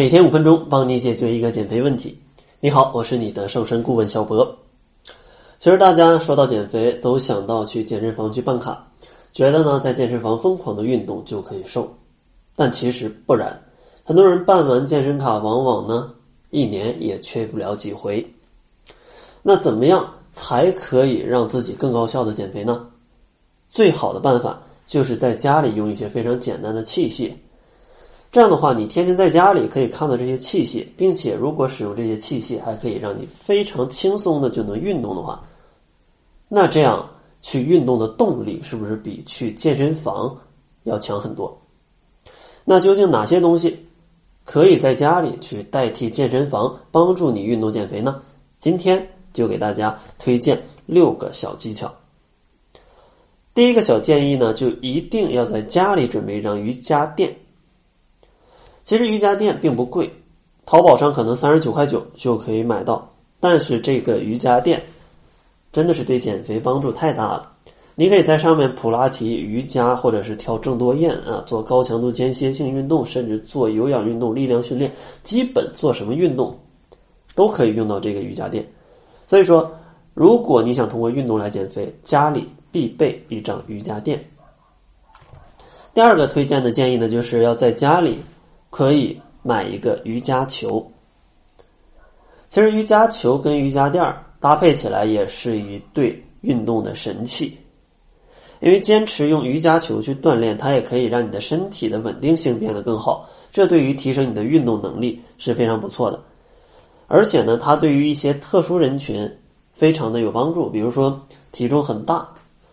每天五分钟，帮你解决一个减肥问题。你好，我是你的瘦身顾问小博。其实大家说到减肥，都想到去健身房去办卡，觉得呢在健身房疯狂的运动就可以瘦，但其实不然。很多人办完健身卡，往往呢一年也缺不了几回。那怎么样才可以让自己更高效的减肥呢？最好的办法就是在家里用一些非常简单的器械。这样的话，你天天在家里可以看到这些器械，并且如果使用这些器械还可以让你非常轻松的就能运动的话，那这样去运动的动力是不是比去健身房要强很多？那究竟哪些东西可以在家里去代替健身房帮助你运动减肥呢？今天就给大家推荐六个小技巧。第一个小建议呢，就一定要在家里准备一张瑜伽垫。其实瑜伽垫并不贵，淘宝上可能三十九块九就可以买到。但是这个瑜伽垫真的是对减肥帮助太大了。你可以在上面普拉提、瑜伽，或者是跳郑多燕啊，做高强度间歇性运动，甚至做有氧运动、力量训练，基本做什么运动都可以用到这个瑜伽垫。所以说，如果你想通过运动来减肥，家里必备一张瑜伽垫。第二个推荐的建议呢，就是要在家里。可以买一个瑜伽球。其实瑜伽球跟瑜伽垫儿搭配起来也是一对运动的神器。因为坚持用瑜伽球去锻炼，它也可以让你的身体的稳定性变得更好。这对于提升你的运动能力是非常不错的。而且呢，它对于一些特殊人群非常的有帮助，比如说体重很大，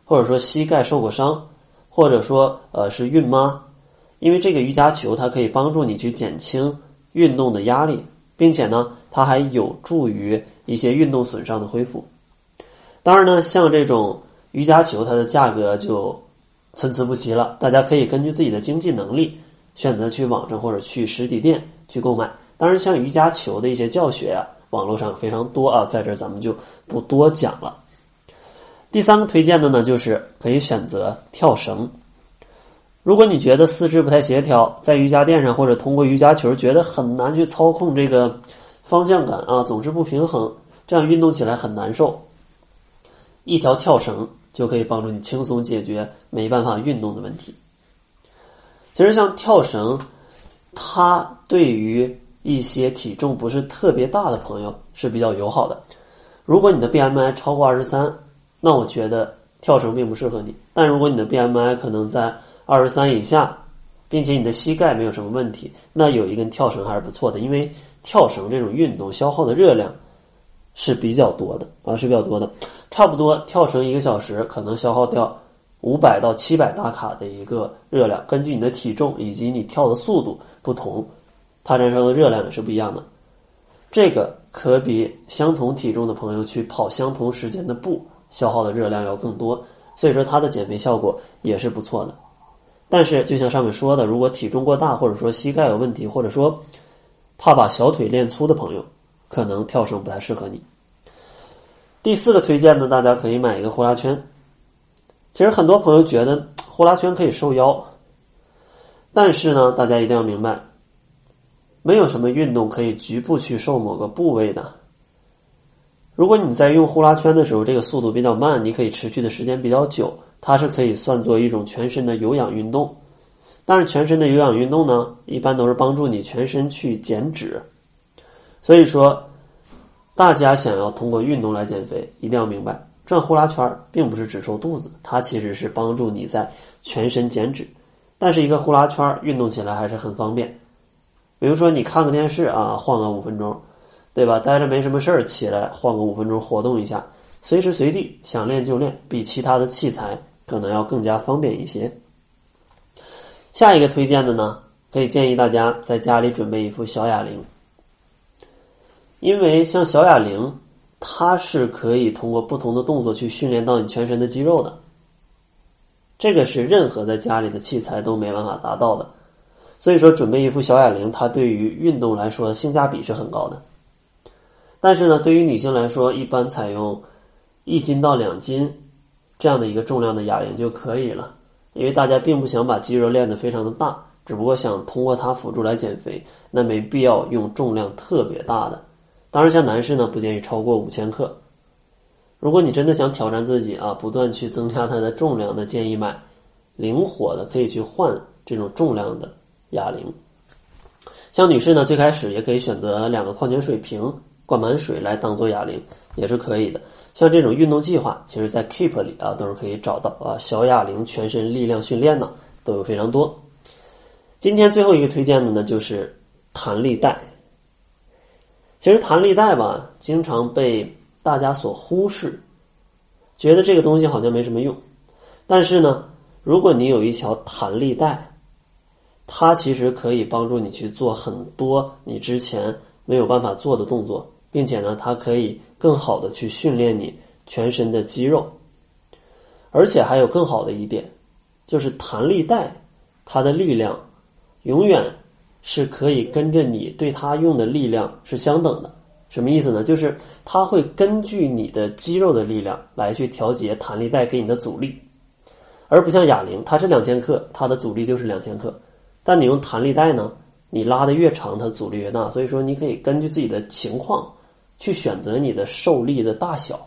或者说膝盖受过伤，或者说呃是孕妈。因为这个瑜伽球，它可以帮助你去减轻运动的压力，并且呢，它还有助于一些运动损伤的恢复。当然呢，像这种瑜伽球，它的价格就参差不齐了。大家可以根据自己的经济能力，选择去网上或者去实体店去购买。当然，像瑜伽球的一些教学啊，网络上非常多啊，在这咱们就不多讲了。第三个推荐的呢，就是可以选择跳绳。如果你觉得四肢不太协调，在瑜伽垫上或者通过瑜伽球觉得很难去操控这个方向感啊，总是不平衡，这样运动起来很难受。一条跳绳就可以帮助你轻松解决没办法运动的问题。其实像跳绳，它对于一些体重不是特别大的朋友是比较友好的。如果你的 BMI 超过二十三，那我觉得跳绳并不适合你。但如果你的 BMI 可能在二十三以下，并且你的膝盖没有什么问题，那有一根跳绳还是不错的。因为跳绳这种运动消耗的热量是比较多的啊，是比较多的。差不多跳绳一个小时可能消耗掉五百到七百大卡的一个热量。根据你的体重以及你跳的速度不同，它燃烧的热量也是不一样的。这个可比相同体重的朋友去跑相同时间的步消耗的热量要更多，所以说它的减肥效果也是不错的。但是，就像上面说的，如果体重过大，或者说膝盖有问题，或者说怕把小腿练粗的朋友，可能跳绳不太适合你。第四个推荐呢，大家可以买一个呼啦圈。其实很多朋友觉得呼啦圈可以瘦腰，但是呢，大家一定要明白，没有什么运动可以局部去瘦某个部位的。如果你在用呼啦圈的时候，这个速度比较慢，你可以持续的时间比较久。它是可以算作一种全身的有氧运动，但是全身的有氧运动呢，一般都是帮助你全身去减脂。所以说，大家想要通过运动来减肥，一定要明白，转呼啦圈并不是只瘦肚子，它其实是帮助你在全身减脂。但是一个呼啦圈运动起来还是很方便，比如说你看个电视啊，晃个五分钟，对吧？待着没什么事儿，起来晃个五分钟，活动一下。随时随地想练就练，比其他的器材可能要更加方便一些。下一个推荐的呢，可以建议大家在家里准备一副小哑铃，因为像小哑铃，它是可以通过不同的动作去训练到你全身的肌肉的。这个是任何在家里的器材都没办法达到的，所以说准备一副小哑铃，它对于运动来说性价比是很高的。但是呢，对于女性来说，一般采用。一斤到两斤这样的一个重量的哑铃就可以了，因为大家并不想把肌肉练得非常的大，只不过想通过它辅助来减肥，那没必要用重量特别大的。当然，像男士呢，不建议超过五千克。如果你真的想挑战自己啊，不断去增加它的重量，那建议买灵活的，可以去换这种重量的哑铃。像女士呢，最开始也可以选择两个矿泉水瓶灌满水来当做哑铃，也是可以的。像这种运动计划，其实在 Keep 里啊都是可以找到啊，小哑铃全身力量训练呢都有非常多。今天最后一个推荐的呢，就是弹力带。其实弹力带吧，经常被大家所忽视，觉得这个东西好像没什么用。但是呢，如果你有一条弹力带，它其实可以帮助你去做很多你之前没有办法做的动作，并且呢，它可以更好的去训练你全身的肌肉。而且还有更好的一点，就是弹力带它的力量永远是可以跟着你对它用的力量是相等的。什么意思呢？就是它会根据你的肌肉的力量来去调节弹力带给你的阻力，而不像哑铃，它是两千克，它的阻力就是两千克。但你用弹力带呢？你拉的越长，它阻力越大。所以说，你可以根据自己的情况去选择你的受力的大小，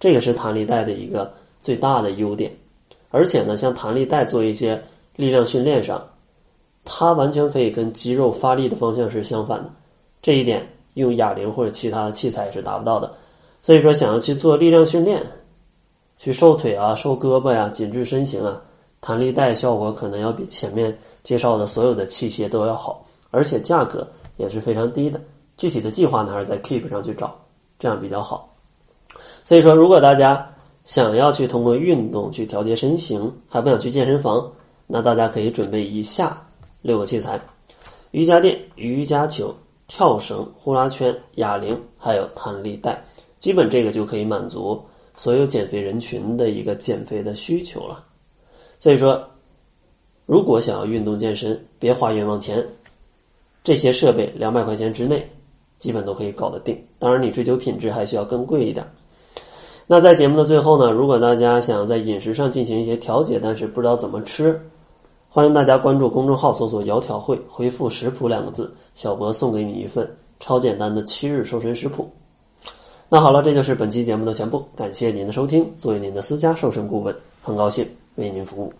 这个是弹力带的一个最大的优点。而且呢，像弹力带做一些力量训练上，它完全可以跟肌肉发力的方向是相反的。这一点用哑铃或者其他的器材是达不到的。所以说，想要去做力量训练，去瘦腿啊、瘦胳膊呀、紧致身形啊。弹力带效果可能要比前面介绍的所有的器械都要好，而且价格也是非常低的。具体的计划呢，还是在 Keep 上去找，这样比较好。所以说，如果大家想要去通过运动去调节身形，还不想去健身房，那大家可以准备以下六个器材：瑜伽垫、瑜伽球、跳绳、呼啦圈、哑铃，还有弹力带。基本这个就可以满足所有减肥人群的一个减肥的需求了。所以说，如果想要运动健身，别花冤枉钱。这些设备两百块钱之内，基本都可以搞得定。当然，你追求品质还需要更贵一点。那在节目的最后呢，如果大家想要在饮食上进行一些调节，但是不知道怎么吃，欢迎大家关注公众号，搜索“窈窕会”，回复“食谱”两个字，小博送给你一份超简单的七日瘦身食谱。那好了，这就是本期节目的全部，感谢您的收听。作为您的私家瘦身顾问，很高兴。为您服务。